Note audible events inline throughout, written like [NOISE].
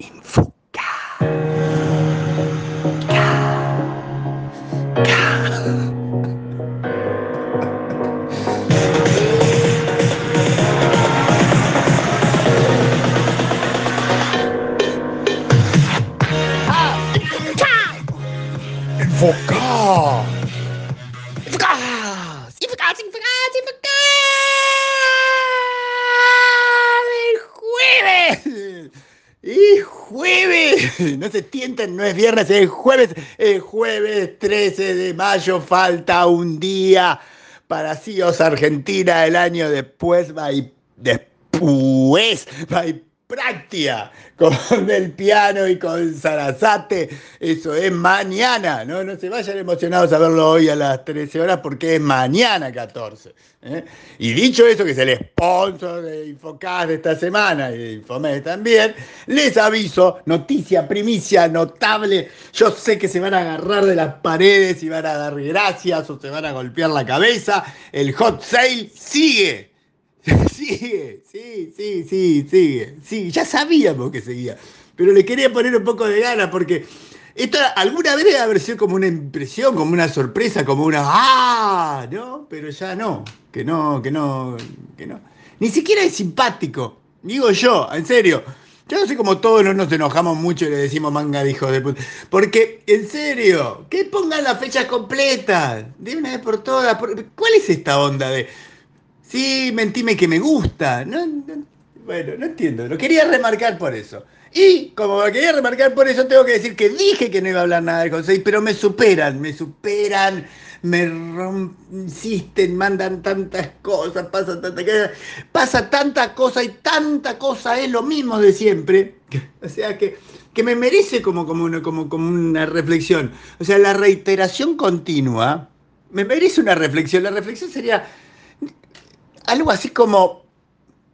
Info. K. God. No se tienten, no es viernes, es jueves, es jueves 13 de mayo, falta un día para CIOS Argentina, el año después va y después va práctica con [LAUGHS] el piano y con Sarasate. Eso es mañana, ¿no? No se vayan emocionados a verlo hoy a las 13 horas porque es mañana 14. ¿eh? Y dicho eso, que es el sponsor de Infocast de esta semana y de Infomed también, les aviso, noticia, primicia notable. Yo sé que se van a agarrar de las paredes y van a dar gracias o se van a golpear la cabeza. El hot sale sigue. [LAUGHS] Sigue, sí, sí, sí, sigue. Sí, ya sabíamos que seguía. Pero le quería poner un poco de gana porque esto alguna vez debe haber sido como una impresión, como una sorpresa, como una ¡ah! ¿No? Pero ya no. Que no, que no, que no. Ni siquiera es simpático. Digo yo, en serio. Yo no sé cómo todos no nos enojamos mucho y le decimos manga de hijo de puta. Porque, en serio, que pongan las fechas completas. De una vez por todas. ¿Cuál es esta onda de.? Sí, mentime que me gusta. bueno, no entiendo. Lo quería remarcar por eso. Y como lo quería remarcar por eso, tengo que decir que dije que no iba a hablar nada del Consejo, pero me superan, me superan, me insisten, mandan tantas cosas, pasa tanta cosa, pasa tanta cosa y tanta cosa es lo mismo de siempre. [LAUGHS] O sea que, que me merece como, como, una, como, como una reflexión. O sea, la reiteración continua me merece una reflexión. La reflexión sería algo así como,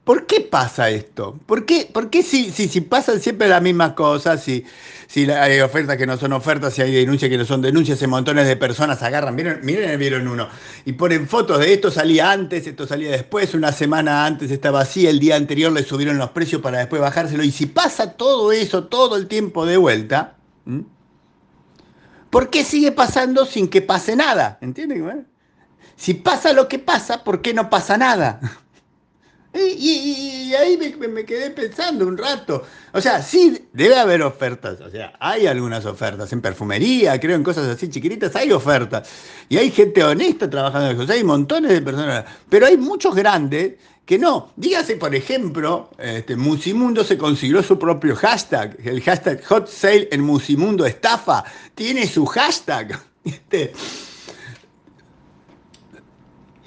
¿por qué pasa esto? ¿Por qué, por qué si, si, si, pasan siempre las mismas cosas, si, si hay ofertas que no son ofertas, si hay denuncias que no son denuncias, y montones de personas agarran, miren, miren, vieron uno, y ponen fotos de esto salía antes, esto salía después, una semana antes estaba así, el día anterior le subieron los precios para después bajárselo, y si pasa todo eso todo el tiempo de vuelta, ¿por qué sigue pasando sin que pase nada? ¿Entienden? Si pasa lo que pasa, ¿por qué no pasa nada? [LAUGHS] Y, ahí me, quedé pensando un rato. O sea, sí, debe haber ofertas. O sea, hay algunas ofertas en perfumería, creo en cosas así chiquititas, hay ofertas. Y hay gente honesta trabajando en eso. hay montones de personas. Pero hay muchos grandes que no. Dígase, por ejemplo, este, Musimundo se consiguió su propio hashtag. El hashtag Hot Sale en Musimundo Estafa. Tiene su hashtag. [LAUGHS] Este,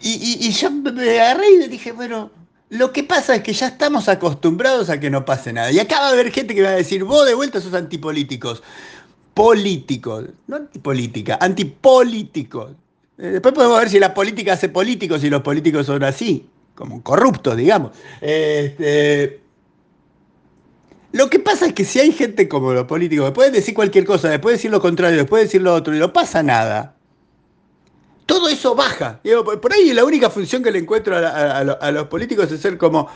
y, yo me agarré y dije, bueno, lo que pasa es que ya estamos acostumbrados a que no pase nada. Y acaba de haber gente que va a decir, vos de vuelta sos antipolíticos. Políticos, no antipolítica, antipolíticos. Eh, después podemos ver si la política hace políticos y los políticos son así, como corruptos, digamos. Este, lo que pasa es que si hay gente como los políticos que pueden decir cualquier cosa, después decir lo contrario, después decir lo otro y no pasa nada, todo eso baja. por ahí la única función que le encuentro a, los políticos es ser como,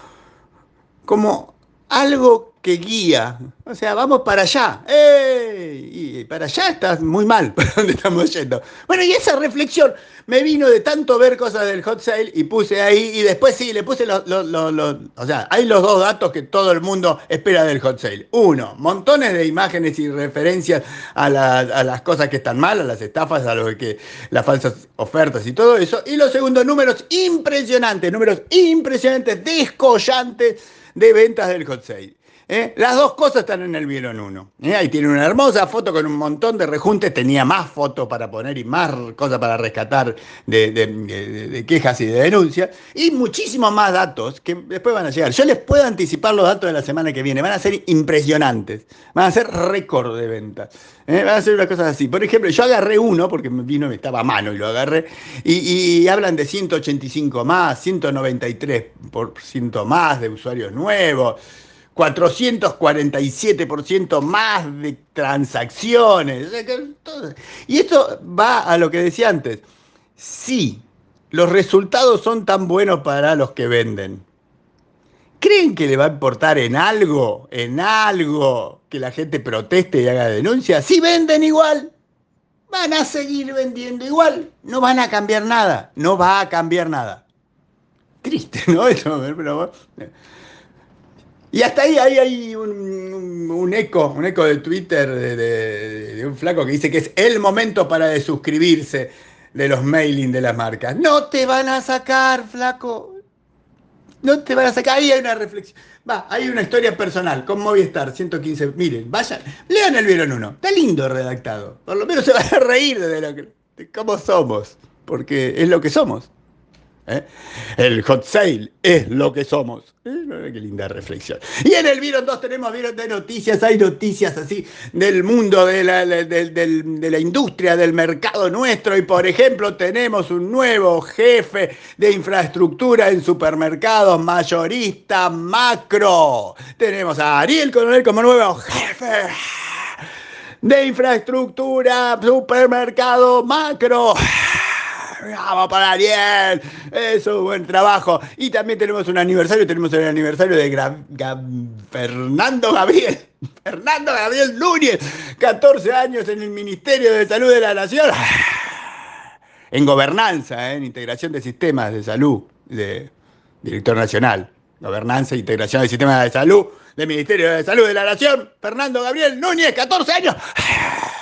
como algo que guía. O sea, vamos para allá. Y para allá estás muy mal, [LAUGHS] para dónde estamos yendo. Bueno, y esa reflexión me vino de tanto ver cosas del hot sale y puse ahí, y después sí, le puse los, o sea, hay los dos datos que todo el mundo espera del hot sale. Uno, montones de imágenes y referencias a, a las cosas que están mal, a las estafas, a lo que, las falsas ofertas y todo eso. Y los segundos, números impresionantes, números impresionantes, descollantes de ventas del hot sale. ¿Eh? Las dos cosas están en el Vieron 1. ¿eh? Ahí tiene una hermosa foto con un montón de rejuntes, tenía más fotos para poner y más cosas para rescatar de, quejas y de denuncias, y muchísimos más datos que después van a llegar. Yo les puedo anticipar los datos de la semana que viene, van a ser impresionantes, van a ser récord de ventas. ¿eh? Van a ser unas cosas así. Por ejemplo, yo agarré uno, porque vino, estaba a mano y lo agarré, y, y hablan de 185 más, 193% más de usuarios nuevos. 447% más de transacciones. Y esto va a lo que decía antes. Sí, los resultados son tan buenos para los que venden. ¿Creen que le va a importar en algo, en algo, que la gente proteste y haga denuncia? Si venden igual, van a seguir vendiendo igual, no van a cambiar nada, no va a cambiar nada. Triste, ¿no? [LAUGHS] Pero, y hasta ahí, ahí hay un, eco, un eco de Twitter de, un flaco que dice que es el momento para desuscribirse de los mailing de las marcas. No te van a sacar, flaco. No te van a sacar. Ahí hay una reflexión. Va, hay una historia personal con Movistar 115. Miren, vayan, lean el Vieron Uno. Está lindo redactado. Por lo menos se van a reír de, lo que, de cómo somos. Porque es lo que somos. ¿Eh? El hot sale es lo que somos. ¿Eh? Qué linda reflexión. Y en el Viron 2 tenemos Viron de noticias, hay noticias así del mundo, de la, de la industria, del mercado nuestro. Y por ejemplo, tenemos un nuevo jefe de infraestructura en supermercados, mayorista macro. Tenemos a Ariel Coronel como nuevo jefe de infraestructura, supermercado macro. Vamos para Ariel, eso, buen trabajo. Y también tenemos un aniversario, tenemos el aniversario de Fernando Gabriel, [LAUGHS] Fernando Gabriel Núñez, 14 años en el Ministerio de Salud de la Nación, [SIGHS] en gobernanza, ¿eh? en integración de sistemas de salud, de director nacional, gobernanza e integración de sistemas de salud del Ministerio de Salud de la Nación, Fernando Gabriel Núñez, 14 años. [SIGHS]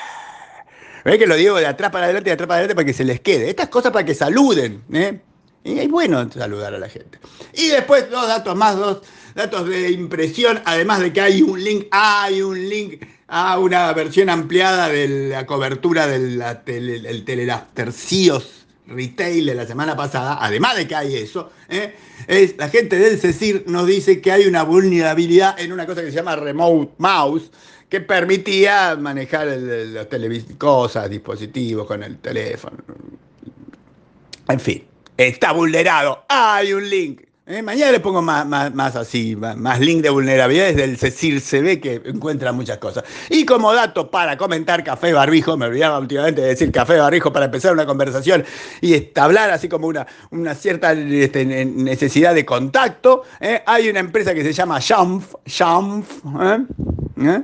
¿Ves que lo digo de atrás para adelante, de atrás para adelante para que se les quede? Estas cosas para que saluden, ¿eh? Y es bueno saludar a la gente. Y después dos datos más, dos datos de impresión, además de que hay un link, hay un link a una versión ampliada de la cobertura del tele, CIOS Retail de la semana pasada, además de que hay eso, ¿eh? es, la gente del CECIR nos dice que hay una vulnerabilidad en una cosa que se llama Remote Mouse, que permitía manejar los cosas, dispositivos con el teléfono. En fin, está vulnerado. Hay un link. Eh, mañana le pongo más, más, así, más, link de vulnerabilidades del ve que encuentra muchas cosas. Y como dato para comentar Café Barbijo, me olvidaba últimamente de decir Café Barbijo para empezar una conversación y hablar así como una, una cierta este, necesidad de contacto. Eh, hay una empresa que se llama Shamf, Shamf, ¿eh?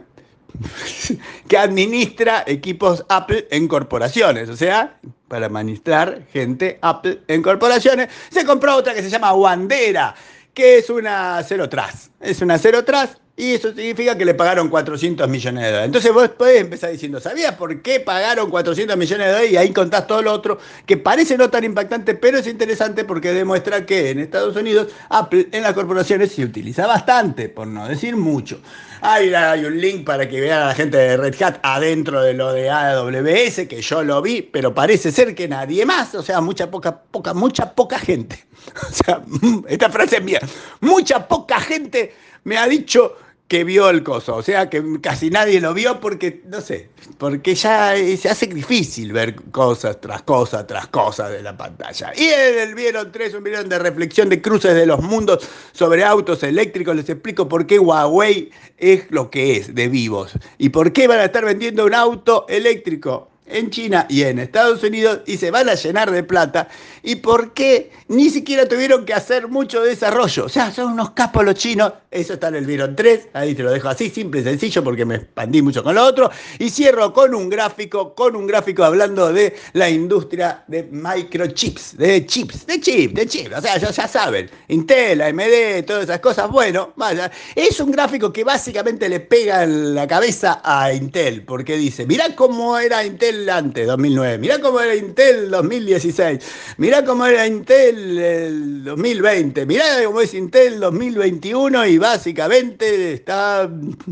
[LAUGHS] que administra equipos Apple en corporaciones, o sea, para administrar gente Apple en corporaciones, se compró otra que se llama Wandera, que es una cero tras. Es una cero tras y eso significa que le pagaron 400 millones de dólares. Entonces vos podés empezar diciendo, ¿sabías por qué pagaron 400 millones de dólares? Y ahí contás todo lo otro, que parece no tan impactante, pero es interesante porque demuestra que en Estados Unidos Apple en las corporaciones se utiliza bastante, por no decir mucho. Ahí hay un link para que vean a la gente de Red Hat adentro de lo de AWS, que yo lo vi, pero parece ser que nadie más, o sea, mucha poca, poca, mucha poca gente. [LAUGHS] O sea, esta frase es mía. Mucha poca gente me ha dicho que vio el coso. O sea, que casi nadie lo vio porque, no sé, porque ya se hace difícil ver cosas tras cosas tras cosas de la pantalla. Y en el Vieron 3, un vieron de reflexión de cruces de los mundos sobre autos eléctricos. Les explico por qué Huawei es lo que es de vivos y por qué van a estar vendiendo un auto eléctrico en China y en Estados Unidos y se van a llenar de plata. ¿Y por qué ni siquiera tuvieron que hacer mucho desarrollo? O sea, son unos capos los chinos. Eso está en el Viron 3. Ahí te lo dejo así, simple y sencillo, porque me expandí mucho con lo otro. Y cierro con un gráfico, con un gráfico hablando de la industria de microchips, de chips, de chips, de chips. O sea, ya, ya saben, Intel, AMD, todas esas cosas. Bueno, vaya. Es un gráfico que básicamente le pega en la cabeza a Intel, porque dice, mirá cómo era Intel antes, 2009. Mirá cómo era Intel 2016. Mirá cómo era Intel el 2020. Mirá cómo es Intel 2021 y básicamente está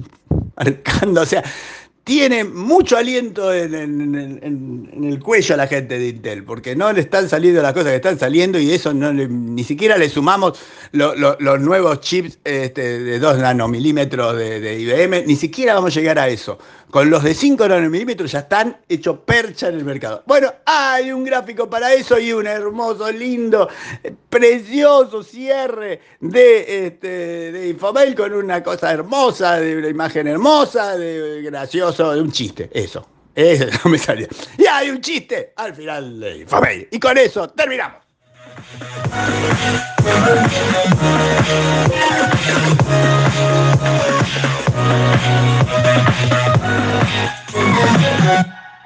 [LAUGHS] marcando, o sea, tiene mucho aliento en, el cuello a la gente de Intel, porque no le están saliendo las cosas que están saliendo y eso ni siquiera le sumamos los nuevos chips este, de 2 nanomilímetros de, de, IBM, ni siquiera vamos a llegar a eso. Con los de 5 nanomilímetros ya están hechos percha en el mercado. Bueno, hay un gráfico para eso y un hermoso, lindo, precioso cierre de, este, con una cosa hermosa, de una imagen hermosa, de gracioso, un chiste, eso. Eso [LAUGHS] no me salía. Y hay un chiste al final de Infamil. Y con eso terminamos.